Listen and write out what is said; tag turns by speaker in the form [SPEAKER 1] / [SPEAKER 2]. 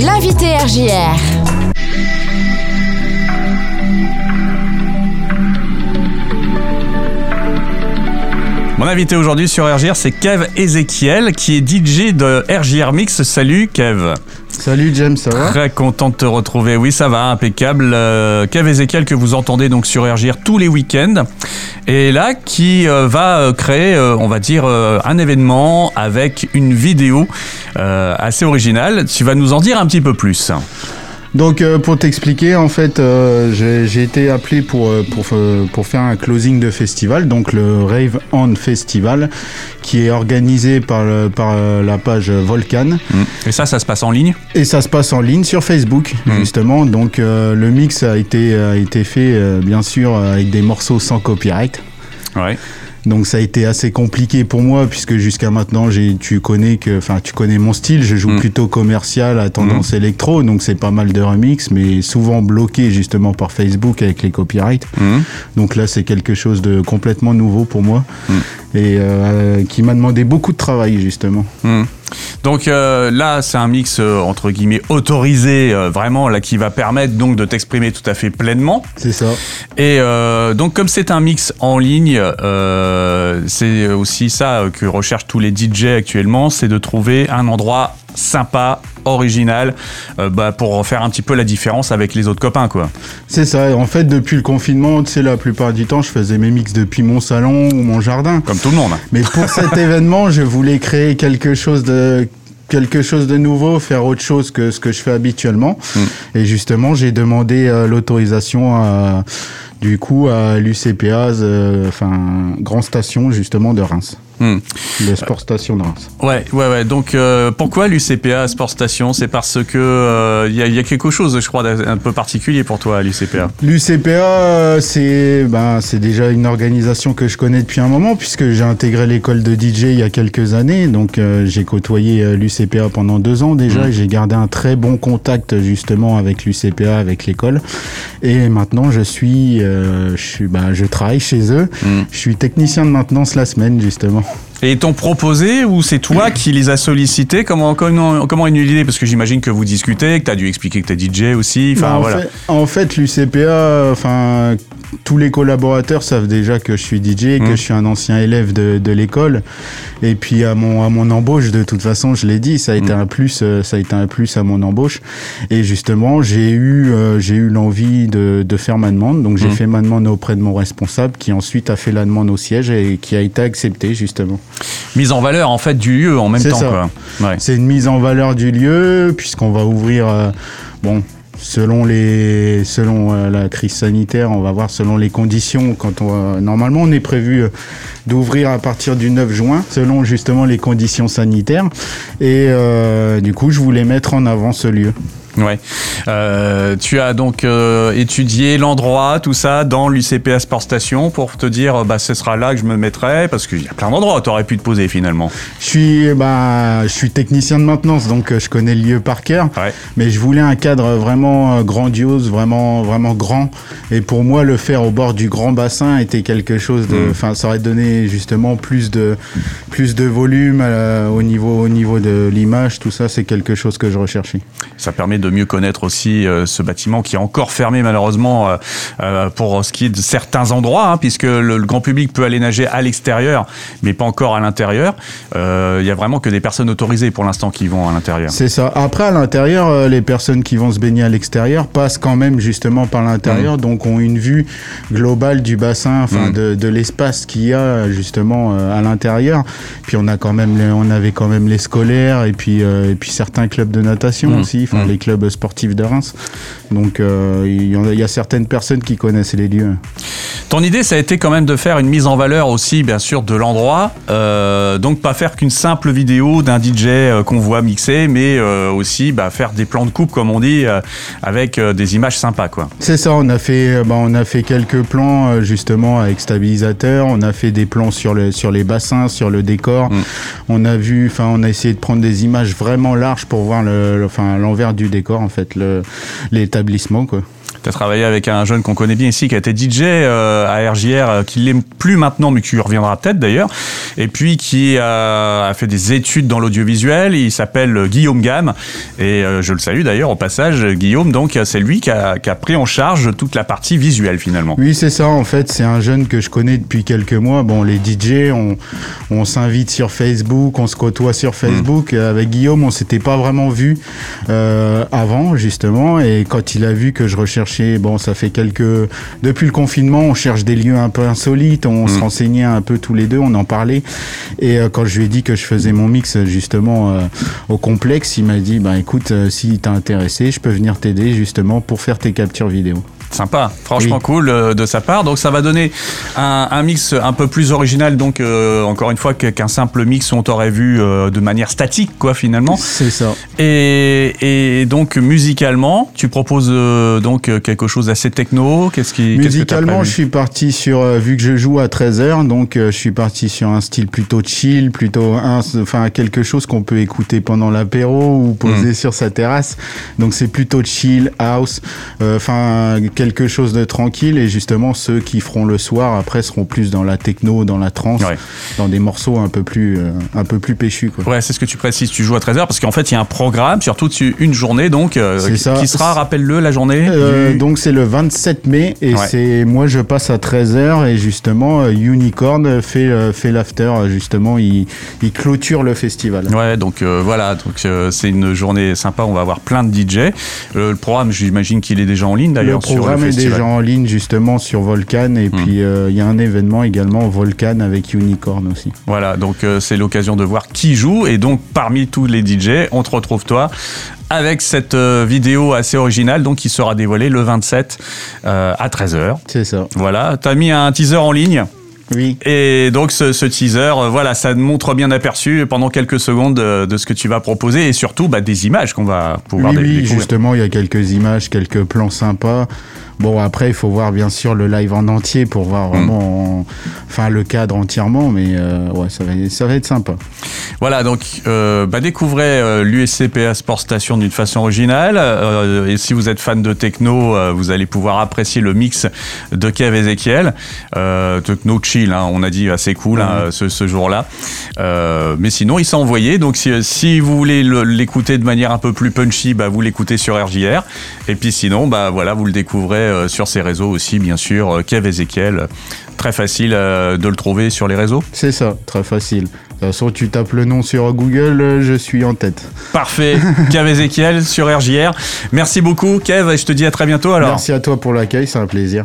[SPEAKER 1] L'invité RJR.
[SPEAKER 2] Mon invité aujourd'hui sur RGR, c'est Kev Ezekiel, qui est DJ de RGR Mix. Salut Kev.
[SPEAKER 3] Salut James, ça va?
[SPEAKER 2] Très content de te retrouver. Oui, ça va, impeccable. Euh, Kev Ezekiel que vous entendez donc sur RGR tous les week-ends. Et là, qui euh, va euh, créer, euh, on va dire, un événement avec une vidéo assez originale. Tu vas nous en dire un petit peu plus.
[SPEAKER 3] Donc euh, pour t'expliquer, en fait, euh, j'ai été appelé pour, euh, pour, pour faire un closing de festival, donc le Rave On Festival, qui est organisé par, le- par la page Volcan.
[SPEAKER 2] Et ça, ça se passe en ligne
[SPEAKER 3] Et ça se passe en ligne sur Facebook,
[SPEAKER 2] Mhm.
[SPEAKER 3] justement. Donc euh, le mix a été, a été fait, bien sûr, avec des morceaux sans copyright.
[SPEAKER 2] Ouais.
[SPEAKER 3] Donc ça a été assez compliqué pour moi puisque jusqu'à maintenant j'ai tu connais que enfin tu connais mon style, je joue
[SPEAKER 2] Mm.
[SPEAKER 3] plutôt commercial à tendance électro donc c'est pas mal de remix mais souvent bloqué justement par Facebook avec les copyrights.
[SPEAKER 2] Mhm.
[SPEAKER 3] Donc là c'est quelque chose de complètement nouveau pour moi
[SPEAKER 2] Mm.
[SPEAKER 3] et euh, qui m'a demandé beaucoup de travail justement.
[SPEAKER 2] Donc euh, là, c'est un mix euh, entre guillemets autorisé, euh, vraiment là qui va permettre donc de t'exprimer tout à fait pleinement.
[SPEAKER 3] C'est ça.
[SPEAKER 2] Et donc comme c'est un mix en ligne, c'est aussi ça que recherchent tous les DJ actuellement, c'est de trouver un endroit sympa, original, euh, bah, pour faire un petit peu la différence avec les autres copains, quoi.
[SPEAKER 3] C'est ça. En fait depuis le confinement, tu sais la plupart du temps je faisais mes mix depuis mon salon ou mon jardin.
[SPEAKER 2] Comme tout le monde.
[SPEAKER 3] Mais pour cet événement, je voulais créer quelque chose de quelque chose de nouveau, faire autre chose que ce que je fais habituellement.
[SPEAKER 2] Mm.
[SPEAKER 3] Et justement, j'ai demandé euh, l'autorisation à, du coup à l'UCPA, euh, enfin Grand Station justement de Reims,
[SPEAKER 2] Hmm.
[SPEAKER 3] le Sport Station de Reims.
[SPEAKER 2] Ouais, ouais, ouais. Donc euh, pourquoi l'UCPA Sport Station? C'est parce que il y, a- y a quelque chose, je crois, d'un peu particulier pour toi à l'UCPA.
[SPEAKER 3] L'UCPA, euh, c'est ben, c'est déjà une organisation que je connais depuis un moment puisque j'ai intégré l'école de DJ il y a quelques années. Donc euh, j'ai côtoyé euh, l'UCPA pendant deux ans déjà et j'ai gardé un très bon contact justement avec l'UCPA, avec l'école. Et maintenant je suis, euh, je suis, ben, je travaille chez eux.
[SPEAKER 2] Mhm.
[SPEAKER 3] Je suis technicien de maintenance la semaine justement.
[SPEAKER 2] Et ils t'ont proposé ou c'est toi qui les as sollicités? Comment, comment, comment est l'idée? Parce que j'imagine que vous discutez, que tu as dû expliquer que tu es DJ aussi. Enfin,
[SPEAKER 3] en,
[SPEAKER 2] voilà.
[SPEAKER 3] fait, en fait, l'UCPA, enfin, tous les collaborateurs savent déjà que je suis DJ, que
[SPEAKER 2] Mm.
[SPEAKER 3] je suis un ancien élève de, de l'école. Et puis à mon à mon embauche, de toute façon, je l'ai dit, ça a été
[SPEAKER 2] Mm.
[SPEAKER 3] un plus, euh, ça a été un plus à mon embauche. Et justement, j'ai eu euh, j'ai eu l'envie de, de faire ma demande. Donc j'ai
[SPEAKER 2] Mm.
[SPEAKER 3] fait ma demande auprès de mon responsable, qui ensuite a fait la demande au siège et qui a été acceptée justement.
[SPEAKER 2] Mise en valeur en fait du lieu en même temps. Ouais.
[SPEAKER 3] C'est une mise en valeur du lieu, puisqu'on va ouvrir, euh, bon, selon les, selon euh, la crise sanitaire, on va voir selon les conditions. Quand on, euh, normalement, on est prévu euh, d'ouvrir à partir du 9 juin, selon justement les conditions sanitaires. Et du coup, je voulais mettre en avant ce lieu.
[SPEAKER 2] Ouais. Euh, tu as donc euh, étudié l'endroit, tout ça, dans l'UCPA Sport Station pour te dire, bah, ce sera là que je me mettrai, parce qu'il y a plein d'endroits où tu aurais pu te poser finalement.
[SPEAKER 3] Je suis, bah, je suis technicien de maintenance, donc euh, je connais le lieu par cœur.
[SPEAKER 2] Ouais.
[SPEAKER 3] Mais je voulais un cadre vraiment euh, grandiose, vraiment, vraiment grand. Et pour moi, le faire au bord du grand bassin était quelque chose de,
[SPEAKER 2] Mm.
[SPEAKER 3] enfin, ça aurait donné justement plus de, plus de volume euh, au niveau, au niveau de l'image. Tout ça, c'est quelque chose que je recherchais.
[SPEAKER 2] Ça permet de mieux connaître aussi euh, ce bâtiment qui est encore fermé malheureusement euh, euh, pour ce qui est de certains endroits, hein, puisque le, le grand public peut aller nager à l'extérieur, mais pas encore à l'intérieur. Il y a vraiment que des personnes autorisées pour l'instant qui vont à l'intérieur.
[SPEAKER 3] C'est ça. Après, à l'intérieur, les personnes qui vont se baigner à l'extérieur passent quand même justement par l'intérieur, donc ont une vue globale du bassin, enfin
[SPEAKER 2] Mm.
[SPEAKER 3] de, de l'espace qu'il y a justement à l'intérieur. Puis on a quand même, les- on avait quand même les scolaires et puis et puis certains clubs de natation
[SPEAKER 2] Mm.
[SPEAKER 3] aussi, enfin
[SPEAKER 2] Mm.
[SPEAKER 3] les clubs sportifs de Reims. Donc euh, il y, a- il y a certaines personnes qui connaissent les lieux.
[SPEAKER 2] Ton idée, ça a été quand même de faire une mise en valeur aussi, bien sûr, de l'endroit. Euh, donc pas faire qu'une simple vidéo d'un DJ euh, qu'on voit mixer, mais aussi bah, faire des plans de coupe, comme on dit, avec des images sympas, quoi.
[SPEAKER 3] C'est ça, on a fait, bah, on a fait quelques plans justement avec stabilisateur. On a fait des plans sur le, sur les bassins, sur le décor.
[SPEAKER 2] Mm.
[SPEAKER 3] On a vu, enfin, on a essayé de prendre des images vraiment larges pour voir le, le- enfin, l'envers du décor en fait, l'établissement quoi.
[SPEAKER 2] Tu as travaillé avec un jeune qu'on connaît bien ici, qui a été DJ euh, à RJR, euh, qui l'est plus maintenant, mais qui reviendra peut-être d'ailleurs. Et puis qui a, a fait des études dans l'audiovisuel. Il s'appelle Guillaume Gamme. Et euh, je le salue d'ailleurs au passage, Guillaume. Donc c'est lui qui a, qui a pris en charge toute la partie visuelle finalement.
[SPEAKER 3] Oui, c'est ça. En fait, c'est un jeune que je connais depuis quelques mois. Bon, les DJ, on, on s'invite sur Facebook, on se côtoie sur Facebook. Avec Guillaume, on s'était pas vraiment vu euh, avant, justement. Et quand il a vu que je bon, ça fait quelques. Depuis le confinement, on cherche des lieux un peu insolites. On se renseignait un peu tous les deux, on en parlait. Et euh, quand je lui ai dit que je faisais mon mix, justement, euh, au complexe, il m'a dit, bah écoute, euh, si t'es intéressé, je peux venir t'aider, justement, pour faire tes captures vidéo.
[SPEAKER 2] Sympa, franchement
[SPEAKER 3] Oui.
[SPEAKER 2] cool euh, de sa part. Donc ça va donner un, un mix un peu plus original, donc euh, encore une fois qu'un simple mix on t'aurait vu euh, de manière statique, quoi finalement.
[SPEAKER 3] C'est ça.
[SPEAKER 2] Et, et donc musicalement, tu proposes donc quelque chose d'assez techno. Qu'est-ce qui que
[SPEAKER 3] Musicalement, je suis parti sur, vu que je joue à 13h, donc euh, je suis parti sur un style plutôt chill, plutôt, un- enfin quelque chose qu'on peut écouter pendant l'apéro ou poser sur sa terrasse. Donc c'est plutôt chill, house, enfin quelque chose de tranquille. Et justement, ceux qui feront le soir après seront plus dans la techno, dans la trance,
[SPEAKER 2] Ouais.
[SPEAKER 3] dans des morceaux un peu plus, euh, un peu plus péchus. Quoi.
[SPEAKER 2] Ouais, c'est ce que tu précises. Tu joues à 13h parce qu'en fait, il y a un programme, surtout tu- une journée, donc euh, qui
[SPEAKER 3] ça.
[SPEAKER 2] qui sera, rappelle-le, la journée.
[SPEAKER 3] Euh,
[SPEAKER 2] du-
[SPEAKER 3] donc c'est le 27 mai et
[SPEAKER 2] Ouais.
[SPEAKER 3] c'est moi je passe à 13h et justement euh, Unicorn fait euh, fait l'after justement il, il clôture le festival.
[SPEAKER 2] Ouais, donc voilà, donc c'est une journée sympa. On va avoir plein de DJ. Le programme, j'imagine qu'il est déjà en ligne
[SPEAKER 3] Le
[SPEAKER 2] d'ailleurs sur
[SPEAKER 3] programme est
[SPEAKER 2] festival.
[SPEAKER 3] déjà en ligne justement sur Volcan et
[SPEAKER 2] Hmm.
[SPEAKER 3] puis euh, il y a un événement également Volcan avec Unicorn aussi.
[SPEAKER 2] Voilà, donc euh, c'est l'occasion de voir qui joue. Et donc parmi tous les DJ, on te retrouve toi avec cette euh, vidéo assez originale, donc qui sera dévoilée le 27 euh, à 13h.
[SPEAKER 3] C'est ça.
[SPEAKER 2] Voilà, t'as mis un teaser en ligne?
[SPEAKER 3] Oui.
[SPEAKER 2] Et donc ce, ce teaser, euh, voilà, ça montre bien aperçu pendant quelques secondes euh, de ce que tu vas proposer et surtout bah, des images qu'on va pouvoir
[SPEAKER 3] Oui, oui, justement, il y a quelques images, quelques plans sympas. Bon, après, il faut voir bien sûr le live en entier pour
[SPEAKER 2] Hmm.
[SPEAKER 3] voir vraiment, en- enfin, le cadre entièrement, mais euh, ouais, ça va, ça va être sympa.
[SPEAKER 2] Voilà, donc euh, bah, découvrez euh, l'USCPA Sport Station d'une façon originale. Et si vous êtes fan de techno, vous allez pouvoir apprécier le mix de Kev Ezekiel. Techno chill, hein, on a dit assez cool hein, ce, ce jour-là. Mais sinon, il s'est envoyé. Donc si, si vous voulez le- l'écouter de manière un peu plus punchy, bah, vous l'écoutez sur RJR. Et puis sinon, bah, voilà, vous le découvrez euh, sur ses réseaux aussi, bien sûr. euh, Kev Ezekiel. Très facile euh, de le trouver sur les réseaux.
[SPEAKER 3] C'est ça, très facile. De toute façon, tu tapes le nom sur Google, je suis en tête.
[SPEAKER 2] Parfait. Kev Ezekiel sur RJR. Merci beaucoup, Kev, et je te dis à très bientôt alors.
[SPEAKER 3] Merci à toi pour l'accueil, c'est un plaisir.